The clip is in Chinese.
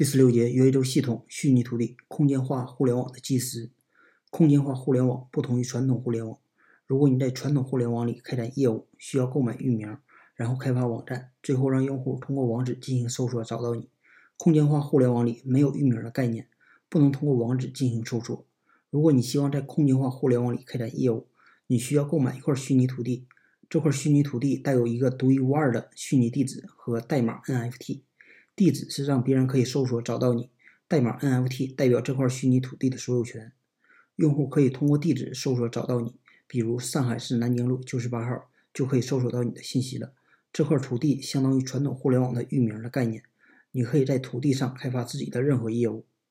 第十六节，元宇宙系统、虚拟土地、空间化互联网的基石。空间化互联网不同于传统互联网。如果你在传统互联网里开展业务，需要购买域名，然后开发网站，最后让用户通过网址进行搜索找到你。空间化互联网里没有域名的概念，不能通过网址进行搜索。如果你希望在空间化互联网里开展业务，你需要购买一块虚拟土地，这块虚拟土地带有一个独一无二的虚拟地址和代码 NFT。地址是让别人可以搜索找到你，代码 NFT 代表这块虚拟土地的所有权。用户可以通过地址搜索找到你，比如上海市南京路九十八号，就可以搜索到你的信息了。这块土地相当于传统互联网的域名的概念，你可以在土地上开发自己的任何业务。